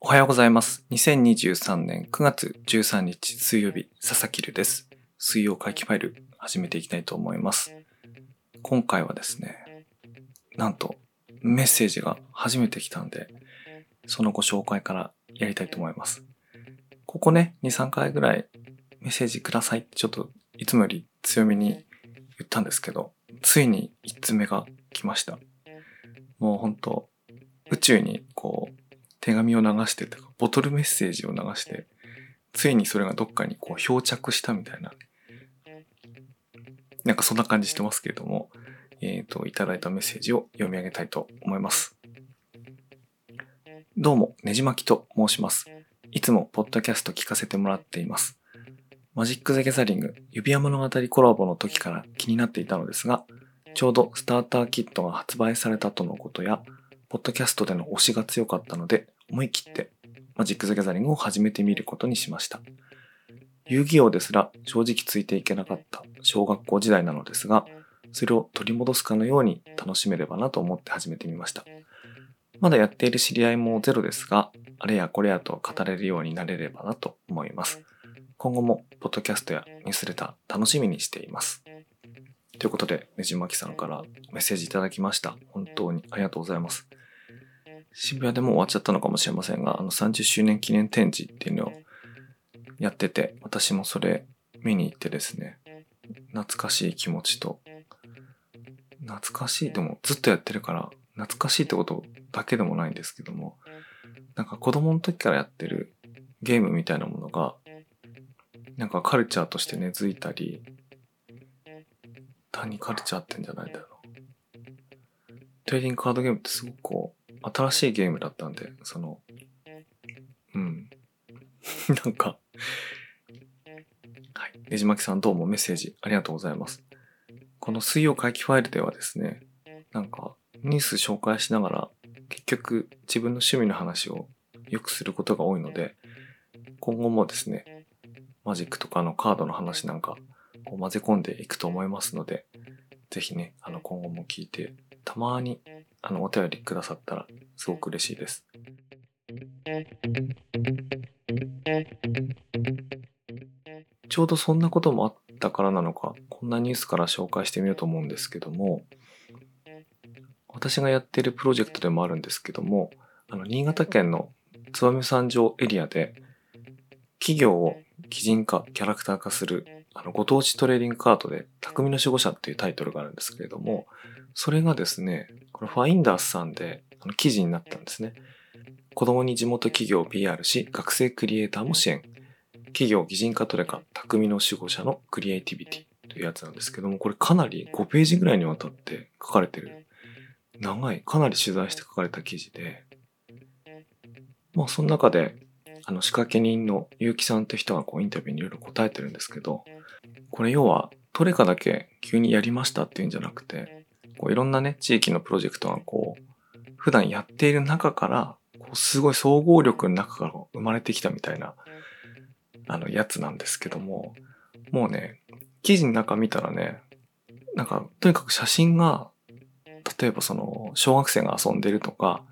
おはようございます。2023年9月13日水曜日、佐々木るです。水曜回帰ファイル始めていきたいと思います。今回はですね、なんとメッセージが初めて来たんで、そのご紹介からやりたいと思います。ここね、2、3回ぐらいメッセージくださいってちょっといつもより強めに言ったんですけど、ついに1つ目が来ました。もうほんと、宇宙にこう、手紙を流してとか、ボトルメッセージを流して、ついにそれがどっかにこう漂着したみたいな、なんかそんな感じしてますけれども、えっ、ー、と、いただいたメッセージを読み上げたいと思います。どうも、ねじまきと申します。いつもポッドキャスト聞かせてもらっています。マジック・ザ・ギャザリング指輪物語コラボの時から気になっていたのですが、ちょうどスターターキットが発売されたとのことや、ポッドキャストでの推しが強かったので、思い切ってマジック・ザ・ギャザリングを始めてみることにしました。遊戯王ですら正直ついていけなかった小学校時代なのですが、それを取り戻すかのように楽しめればなと思って始めてみました。まだやっている知り合いもゼロですが、あれやこれやと語れるようになれればなと思います。今後もポッドキャストやニュースレター楽しみにしています。ということで、ねじまきさんからメッセージいただきました。本当にありがとうございます。渋谷でも終わっちゃったのかもしれませんが、あの30周年記念展示っていうのをやってて、私もそれ見に行ってですね、懐かしい気持ちと、懐かしい、でもずっとやってるから、懐かしいってことだけでもないんですけども、なんか子供の時からやってるゲームみたいなものが、なんかカルチャーとして根付いたり、単にカルチャーってんじゃないだろう。トレーディングカードゲームってすごくこう、新しいゲームだったんで、その、うん。なんかはい。ねじまきさんどうもメッセージありがとうございます。この水曜回帰ファイルではですね、なんかニュース紹介しながら結局自分の趣味の話をよくすることが多いので、今後もですね、マジックとかのカードの話なんかこう混ぜ込んでいくと思いますので、ぜひね、あの今後も聞いて、たまにあのお便りくださったらすごく嬉しいです。ちょうどそんなこともあったからなのか、こんなニュースから紹介してみようと思うんですけども、私がやっているプロジェクトでもあるんですけども、あの、新潟県の燕三条エリアで、企業を擬人化、キャラクター化する、あの、ご当地トレーディングカードで、匠の守護者っていうタイトルがあるんですけれども、それがですね、このファインダースさんで、あの、記事になったんですね。子供に地元企業を PR し、学生クリエイターも支援。企業擬人化トレカ、匠の守護者のクリエイティビティというやつなんですけども、これかなり5ページぐらいにわたって書かれてる、長い、かなり取材して書かれた記事で、まあその中であの仕掛け人の結城さんって人がこうインタビューにいろいろ答えてるんですけど、これ要はトレカだけ急にやりましたっていうんじゃなくて、こういろんなね、地域のプロジェクトがこう、普段やっている中から、こうすごい総合力の中から生まれてきたみたいな、あの、やつなんですけども、もうね、記事の中見たらね、なんか、とにかく写真が、例えばその、小学生が遊んでるとか、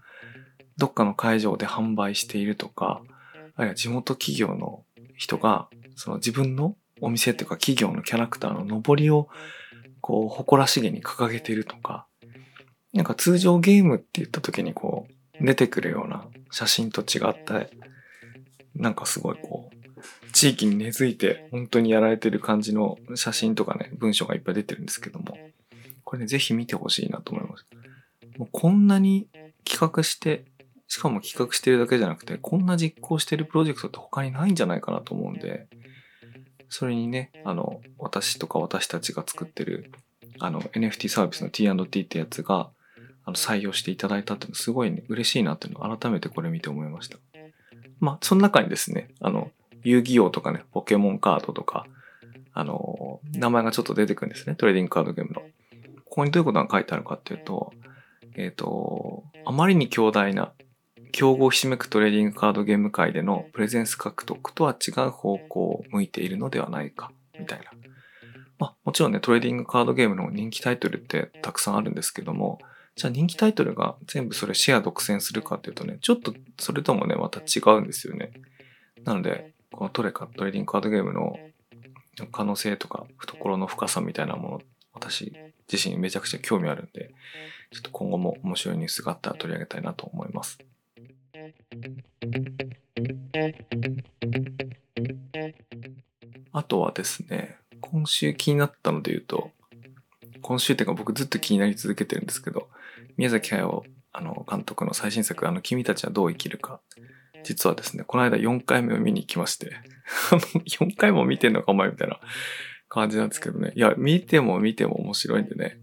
どっかの会場で販売しているとか、あるいは地元企業の人が、その自分のお店っていうか企業のキャラクターの上りを、こう、誇らしげに掲げているとか、なんか通常ゲームって言った時にこう、出てくるような写真と違って、なんかすごいこう、地域に根付いて本当にやられてる感じの写真とかね、文章がいっぱい出てるんですけども、これね、ぜひ見てほしいなと思います。もうこんなに企画してしかも企画してるだけじゃなくて、こんな実行してるプロジェクトって他にないんじゃないかなと思うんで、それにね、あの、私とか私たちが作ってる、あの、NFT サービスの T&T ってやつが、あの、採用していただいたっていうのすごいね、嬉しいなっていうのを改めてこれ見て思いました。まあ、その中にですね、あの、遊戯王とかね、ポケモンカードとか、あの、名前がちょっと出てくるんですね、トレーディングカードゲームの。ここにどういうことが書いてあるかっていうと、えっ、ー、と、あまりに強大な競合ひしめくトレーディングカードゲーム界でのプレゼンス獲得とは違う方向を向いているのではないか、みたいな。まあ、もちろんね、トレーディングカードゲームの人気タイトルってたくさんあるんですけども、じゃあ人気タイトルが全部それシェア独占するかっていうとね、ちょっとそれともね、また違うんですよね。なので、このトレカ、トレーディングカードゲームの可能性とか懐の深さみたいなもの、私自身めちゃくちゃ興味あるんで、ちょっと今後も面白いニュースがあったら取り上げたいなと思います。あとはですね、今週気になったので言うと、今週っていうか僕ずっと気になり続けてるんですけど、宮崎駿あの監督の最新作、あの、君たちはどう生きるか。実はですね、この間4回目を見に行きまして、4回も見てんのかお前みたいな感じなんですけどね。いや、見ても見ても面白いんでね、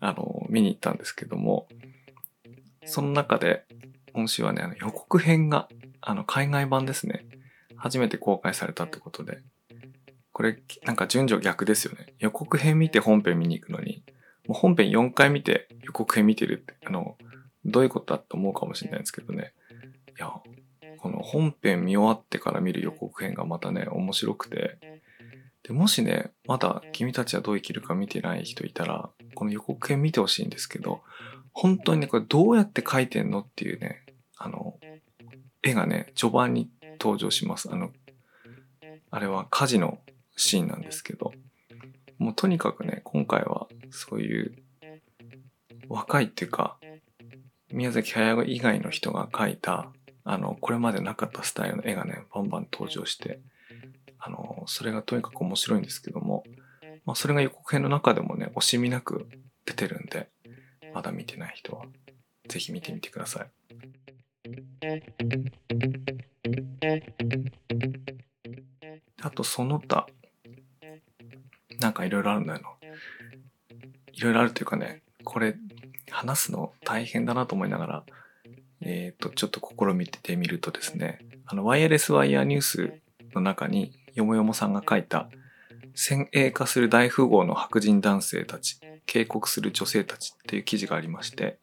あの、見に行ったんですけども、その中で、今週はね、あの予告編が、あの、海外版ですね。初めて公開されたってことで、これ、なんか順序逆ですよね。予告編見て本編見に行くのに、もう本編4回見て予告編見てるって、あの、どういうことだと思うかもしれないんですけどね。いや、この本編見終わってから見る予告編がまたね、面白くて。で、もしね、まだ君たちはどう生きるか見てない人いたら、この予告編見てほしいんですけど、本当にね、これどうやって描いてんのっていうね、あの、絵がね、序盤に登場します。あの、あれは火事のシーンなんですけど、もうとにかくね、今回はそういう若いっていうか、宮崎駿以外の人が描いた、あの、これまでなかったスタイルの絵がね、バンバン登場して、あの、それがとにかく面白いんですけども、まあ、それが予告編の中でもね、惜しみなく出てるんで、まだ見てない人は、ぜひ見てみてください。あと、その他、なんかいろいろあるんだよな。いろいろあるというかね、これ、話すの大変だなと思いながら、えっ、と、ちょっと試みてみるとですね、あの、ワイヤレスワイヤーニュースの中に、よもよもさんが書いた、先鋭化する大富豪の白人男性たち、警告する女性たちっていう記事がありまして、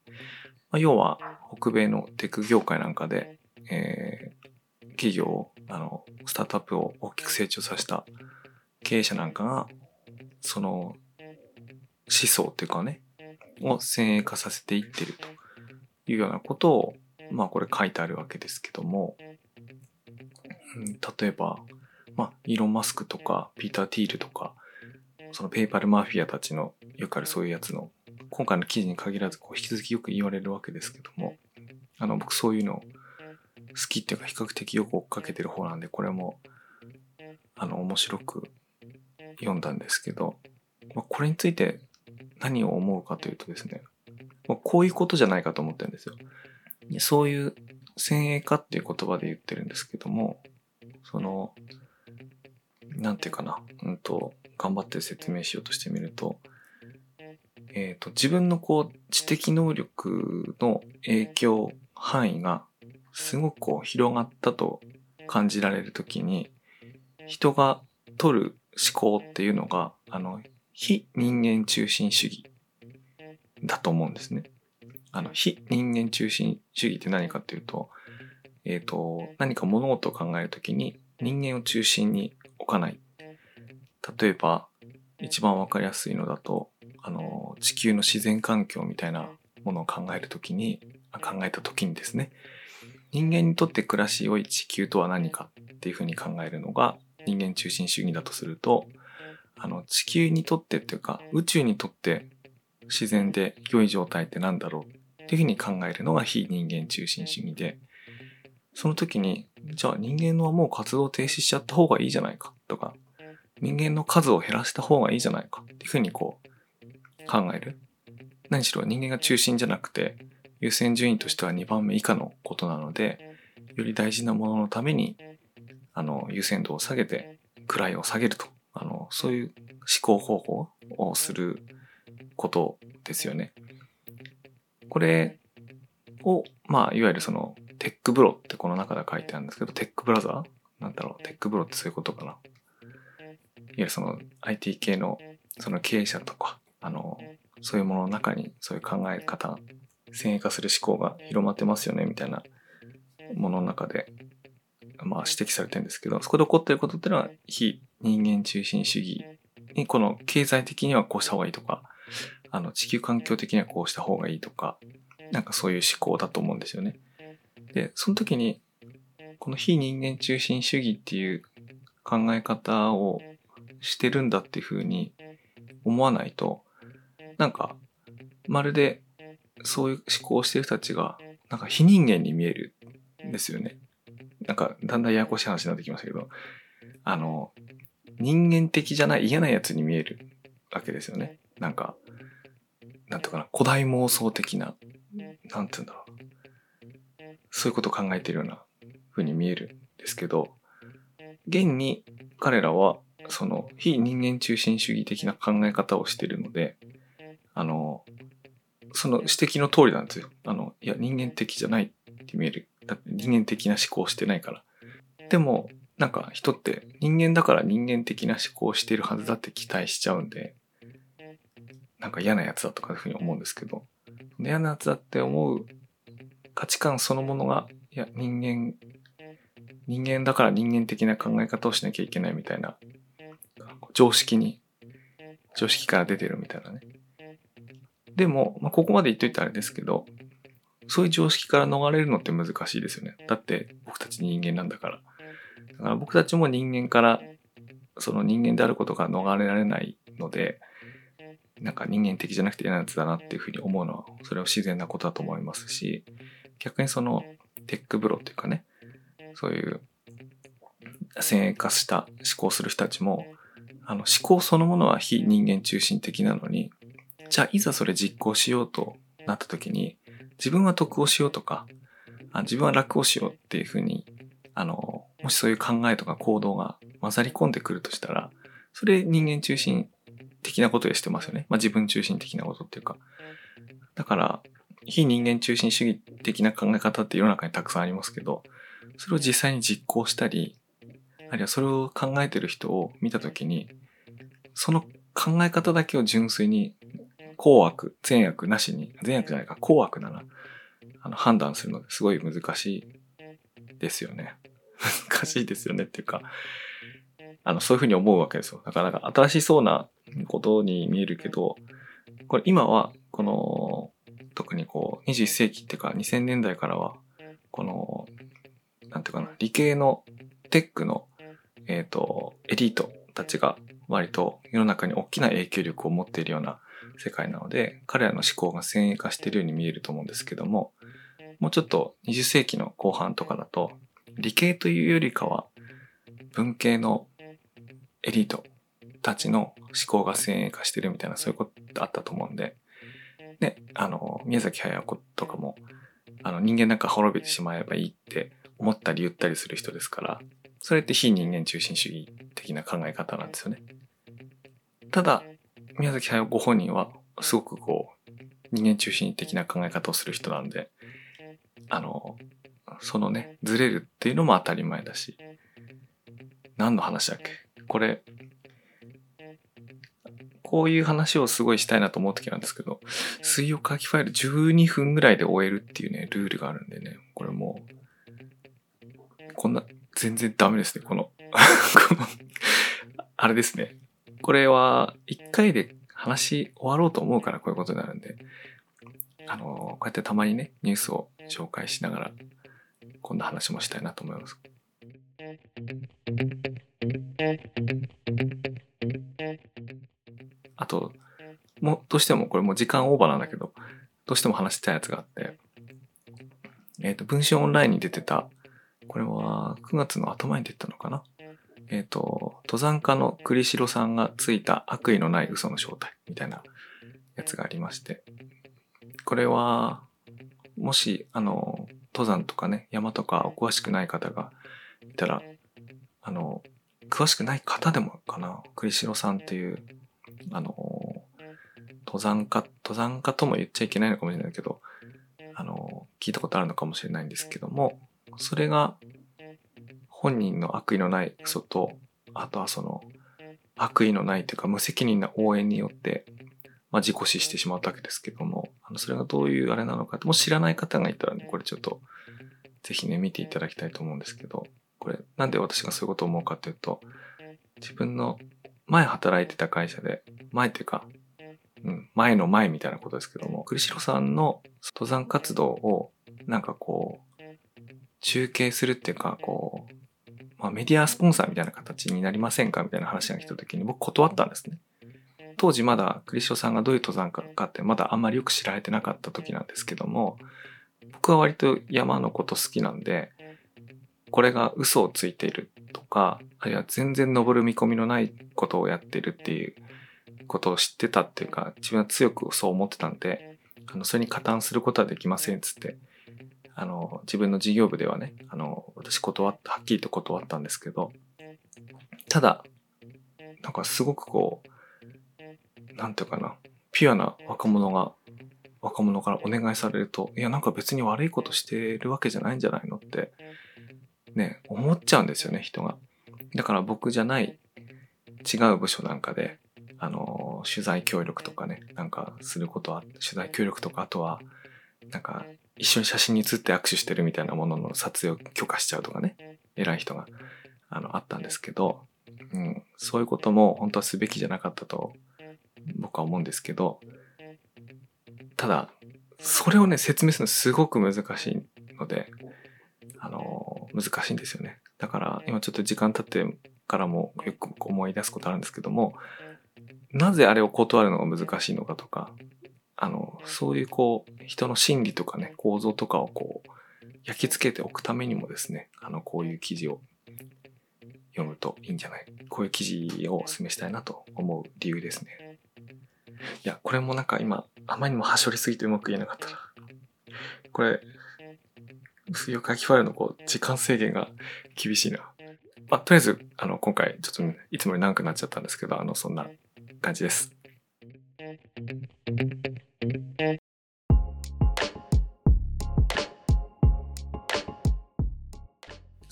まあ、要は、北米のテク業界なんかで、えー、企業を、あの、スタートアップを大きく成長させた経営者なんかが、その、思想っていうかね、を先鋭化させていってるというようなことを、まあこれ書いてあるわけですけども、うん、例えば、まあ、イーロン・マスクとか、ピーター・ティールとか、そのペーパルマフィアたちのよくあるそういうやつの、今回の記事に限らず、こう引き続きよく言われるわけですけども、あの、僕そういうの好きっていうか比較的よく追っかけてる方なんで、これも、あの、面白く読んだんですけど、まあ、これについて何を思うかというとですね、まあ、こういうことじゃないかと思ってるんですよ。そういう先鋭化っていう言葉で言ってるんですけども、その、なんていうかな、うんと、頑張って説明しようとしてみると、えっ、ー、と、自分のこう、知的能力の影響範囲がすごくこう広がったと感じられるときに、人が取る思考っていうのが、あの、非人間中心主義だと思うんですね。あの、非人間中心主義って何かっていうと、えっ、ー、と、何か物事を考えるときに人間を中心に置かない。例えば、一番わかりやすいのだと、あの、地球の自然環境みたいなものを考えるときに、考えたときにですね、人間にとって暮らし良い地球とは何かっていうふうに考えるのが人間中心主義だとすると、あの、地球にとってっていうか、宇宙にとって自然で良い状態って何だろうっていうふうに考えるのが非人間中心主義で、その時に、じゃあ人間はもう活動停止しちゃった方がいいじゃないかとか、人間の数を減らした方がいいじゃないかっていうふうにこう考える。何しろ人間が中心じゃなくて、優先順位としては2番目以下のことなので、より大事なもののためにあの、優先度を下げて、位を下げると。あの、そういう思考方法をすることですよね。これを、まあ、いわゆるその、テックブロってこの中で書いてあるんですけど、テックブラザーなんだろう、テックブロってそういうことかな。いわゆるその IT 系のその経営者とか、あの、そういうものの中にそういう考え方、先鋭化する思考が広まってますよね、みたいなものの中でまあ、指摘されてるんですけど、そこで起こってることっていうのは、非人間中心主義にこの経済的にはこうした方がいいとか、あの地球環境的にはこうした方がいいとか、なんかそういう思考だと思うんですよね。で、その時に、この非人間中心主義っていう考え方をしてるんだっていうふうに思わないと、なんか、まるでそういう思考をしてる人たちが、なんか非人間に見えるんですよね。なんか、だんだんややこしい話になってきましたけど、あの、人間的じゃない嫌なやつに見えるわけですよね。なんか、なんていうかな、古代妄想的な、なんていうんだろう。そういうことを考えてるような風に見えるんですけど、現に彼らは、その非人間中心主義的な考え方をしているので、あの、その指摘の通りなんですよ。あの、いや、人間的じゃないって見える。だって人間的な思考してないから。でも、なんか人って人間だから人間的な思考しているはずだって期待しちゃうんで、なんか嫌なやつだとかいうふうに思うんですけど、嫌なやつだって思う価値観そのものが、いや、人間、人間だから人間的な考え方をしなきゃいけないみたいな、常識に、常識から出てるみたいなね。でも、まあ、ここまで言っといてあれですけど、そういう常識から逃れるのって難しいですよね。だって僕たち人間なんだから。だから僕たちも人間から、その人間であることが逃れられないので、なんか人間的じゃなくて嫌なやつだなっていうふうに思うのは、それは自然なことだと思いますし、逆にそのテックブロっていうかね、そういう先鋭化した思考する人たちも、あの思考そのものは非人間中心的なのに、じゃあいざそれ実行しようとなった時に、自分は得をしようとか、あ自分は楽をしようっていうふうに、あの、もしそういう考えとか行動が混ざり込んでくるとしたら、それ人間中心的なことをしてますよね。まあ自分中心的なことっていうか。だから、非人間中心主義的な考え方って世の中にたくさんありますけど、それを実際に実行したり、あるいはそれを考えてる人を見たときに、その考え方だけを純粋に好悪、善悪なしに、善悪じゃないか、好悪だな。あの判断するのですごい難しいですよね。難しいですよねっていうか、あの、そういうふうに思うわけですよ。だから、なんか新しそうなことに見えるけど、これ今は、この、特にこう、21世紀っていうか2000年代からは、この、なんていうかな、理系のテックの、えっ、ー、と、エリートたちが割と世の中に大きな影響力を持っているような世界なので、彼らの思考が先鋭化しているように見えると思うんですけども、もうちょっと20世紀の後半とかだと、理系というよりかは、文系のエリートたちの思考が先鋭化してるみたいなそういうことあったと思うんで、ね、あの、宮崎駿子とかも、あの、人間なんか滅びてしまえばいいって思ったり言ったりする人ですから、それって非人間中心主義的な考え方なんですよね。ただ、宮崎駿ご本人はすごくこう、人間中心的な考え方をする人なんで、あの、そのね、ずれるっていうのも当たり前だし、何の話だっけ？これ、こういう話をすごいしたいなと思う時なんですけど、水曜書きファイル12分ぐらいで終えるっていうね、ルールがあるんでね、これもう、こんな、全然ダメですね、この このあれですね。これは、一回で話終わろうと思うからこういうことになるんで、あの、こうやってたまにね、ニュースを紹介しながら、こんな話もしたいなと思います。あと、もう、どうしてもこれもう時間オーバーなんだけど、どうしても話したいやつがあって、えっ、ー、と、文春オンラインに出てた、これは9月の頭に出てたのかな。えっ、ー、と、登山家の栗城さんがついた悪意のない嘘の正体みたいなやつがありまして、これは、もし、あの、登山とかね、山とかお詳しくない方がいたら、あの、詳しくない方でもかな、栗城さんっていう、あの、登山家、登山家とも言っちゃいけないのかもしれないけど、あの、聞いたことあるのかもしれないんですけども、それが本人の悪意のない嘘と、あとはその悪意のないというか無責任な応援によって、まあ、自己死してしまったわけですけども、あのそれがどういうあれなのかも知らない方がいたらね、これちょっとぜひね、見ていただきたいと思うんですけど、これなんで私がそういうことを思うかというと、自分の前働いてた会社で、前っていうか、うん、前の前みたいなことですけども、栗城さんの登山活動を、なんかこう、中継するっていうか、こう、まあ、メディアスポンサーみたいな形になりませんかみたいな話が来た時に僕断ったんですね。当時まだクリストさんがどういう登山家かってまだあんまりよく知られてなかった時なんですけども僕は割と山のこと好きなんでこれが嘘をついているとかあるいは全然登る見込みのないことをやってるっていうことを知ってたっていうか自分は強くそう思ってたんであのそれに加担することはできませんっつってあの自分の事業部ではねあの私断ったはっきりと断ったんですけどただなんかすごくこうなんていうかな、ピュアな若者が、若者からお願いされると、いや、なんか別に悪いことしてるわけじゃないんじゃないのって、ね、思っちゃうんですよね、人が。だから僕じゃない違う部署なんかで、あの、取材協力とかね、なんかすることは、取材協力とか、あとは、なんか、一緒に写真に写って握手してるみたいなものの撮影を許可しちゃうとかね、偉い人が、あの、あったんですけど、うん、そういうことも本当はすべきじゃなかったと僕は思うんですけどただそれをね説明するのすごく難しいのであの難しいんですよね。だから今ちょっと時間経ってからもよく思い出すことあるんですけどもなぜあれを断るのが難しいのかとかあのそういうこう人の心理とかね構造とかをこう焼き付けておくためにもですねあのこういう記事を読むといいんじゃない？こういう記事をお勧めしたいなと思う理由ですね。いや、これもなんか今、あまりにも端折りすぎてうまく言えなかったな。これ、水曜書きファイルのこう、時間制限が厳しいな。まあ、とりあえず、あの、今回、ちょっといつもより長くなっちゃったんですけど、あの、そんな感じです。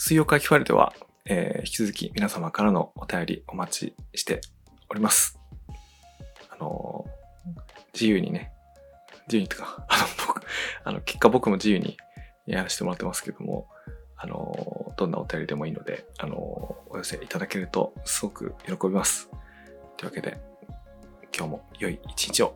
水曜会ファイルでは、えー、引き続き皆様からのお便りお待ちしております。あの、自由にね、自由にとか、あの、僕、あの、結果僕も自由にやらせてもらってますけども、あの、どんなお便りでもいいので、あの、お寄せいただけるとすごく喜びます。というわけで、今日も良い一日を。